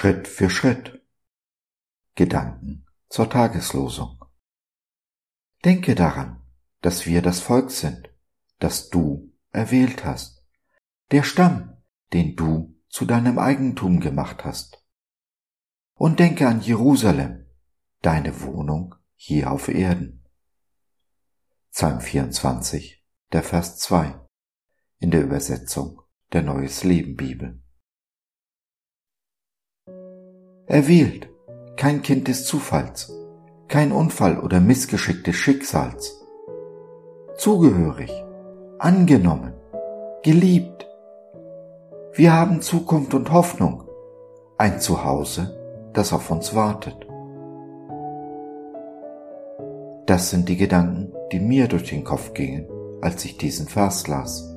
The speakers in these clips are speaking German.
Schritt für Schritt. Gedanken zur Tageslosung. Denke daran, dass wir das Volk sind, das du erwählt hast, der Stamm, den du zu deinem Eigentum gemacht hast. Und denke an Jerusalem, deine Wohnung hier auf Erden. Psalm 24, der Vers 2 in der Übersetzung der Neues Leben Bibel. Erwählt, kein Kind des Zufalls, kein Unfall oder Missgeschick des Schicksals. Zugehörig, angenommen, geliebt. Wir haben Zukunft und Hoffnung, ein Zuhause, das auf uns wartet. Das sind die Gedanken, die mir durch den Kopf gingen, als ich diesen Vers las.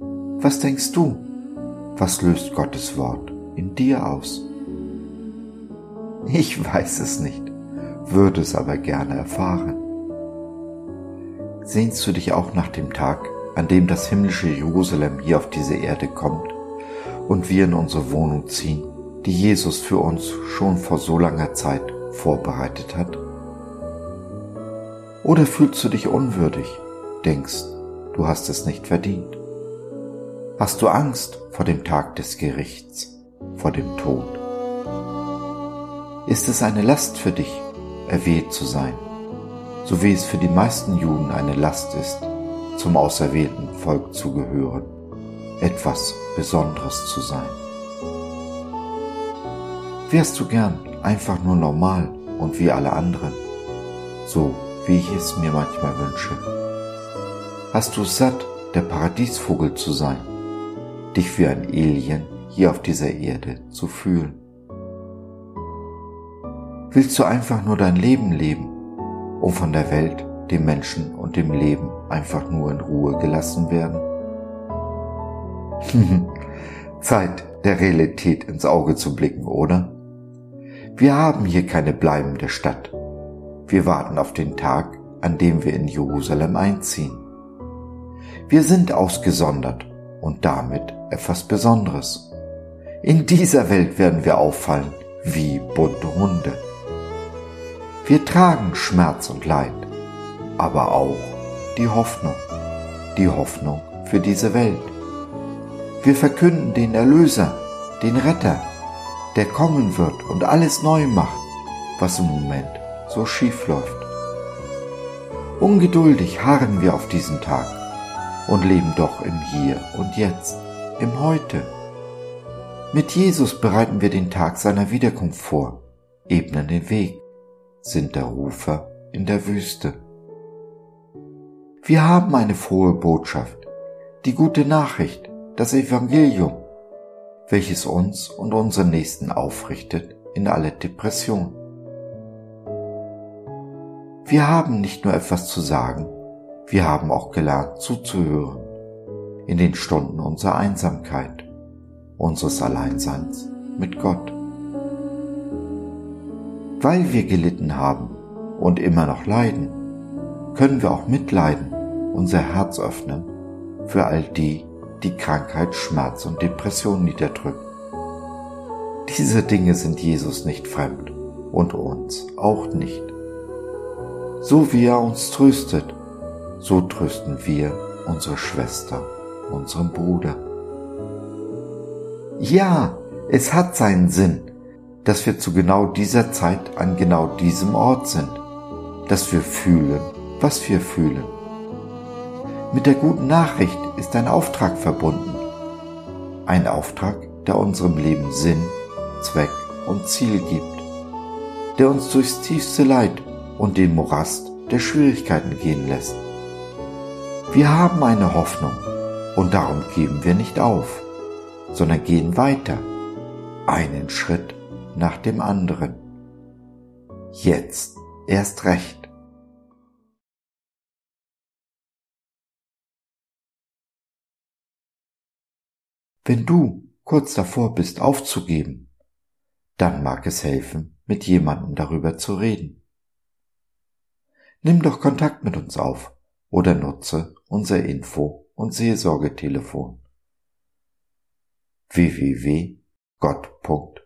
Was denkst du? Was löst Gottes Wort in dir aus? Ich weiß es nicht, würde es aber gerne erfahren. Sehnst du dich auch nach dem Tag, an dem das himmlische Jerusalem hier auf diese Erde kommt und wir in unsere Wohnung ziehen, die Jesus für uns schon vor so langer Zeit vorbereitet hat? Oder fühlst du dich unwürdig, denkst, du hast es nicht verdient? Hast du Angst vor dem Tag des Gerichts, vor dem Tod? Ist es eine Last für dich, erwählt zu sein, so wie es für die meisten Juden eine Last ist, zum auserwählten Volk zu gehören, etwas Besonderes zu sein? Wärst du gern einfach nur normal und wie alle anderen, so wie ich es mir manchmal wünsche? Hast du satt, der Paradiesvogel zu sein, dich wie ein Alien hier auf dieser Erde zu fühlen? Willst du einfach nur dein Leben leben, um von der Welt, dem Menschen und dem Leben einfach nur in Ruhe gelassen werden? Zeit, der Realität ins Auge zu blicken, oder? Wir haben hier keine bleibende Stadt. Wir warten auf den Tag, an dem wir in Jerusalem einziehen. Wir sind ausgesondert und damit etwas Besonderes. In dieser Welt werden wir auffallen wie bunte Hunde. Wir tragen Schmerz und Leid, aber auch die Hoffnung, die Hoffnung für diese Welt. Wir verkünden den Erlöser, den Retter, der kommen wird und alles neu macht, was im Moment so schief läuft. Ungeduldig harren wir auf diesen Tag und leben doch im Hier und Jetzt, im Heute. Mit Jesus bereiten wir den Tag seiner Wiederkunft vor, ebnen den Weg, sind der Rufer in der Wüste. Wir haben eine frohe Botschaft, die gute Nachricht, das Evangelium, welches uns und unsere Nächsten aufrichtet in alle Depression. Wir haben nicht nur etwas zu sagen, wir haben auch gelernt zuzuhören in den Stunden unserer Einsamkeit, unseres Alleinseins mit Gott. Weil wir gelitten haben und immer noch leiden, können wir auch mitleiden, unser Herz öffnen für all die, die Krankheit, Schmerz und Depression niederdrücken. Diese Dinge sind Jesus nicht fremd und uns auch nicht. So wie er uns tröstet, so trösten wir unsere Schwester, unseren Bruder. Ja, es hat seinen Sinn, dass wir zu genau dieser Zeit an genau diesem Ort sind, dass wir fühlen, was wir fühlen. Mit der guten Nachricht ist ein Auftrag verbunden. Ein Auftrag, der unserem Leben Sinn, Zweck und Ziel gibt, der uns durchs tiefste Leid und den Morast der Schwierigkeiten gehen lässt. Wir haben eine Hoffnung und darum geben wir nicht auf, sondern gehen weiter, einen Schritt nach dem anderen. Jetzt erst recht. Wenn du kurz davor bist aufzugeben, dann mag es helfen, mit jemandem darüber zu reden. Nimm doch Kontakt mit uns auf oder nutze unser Info- und Seelsorgetelefon www.gott.de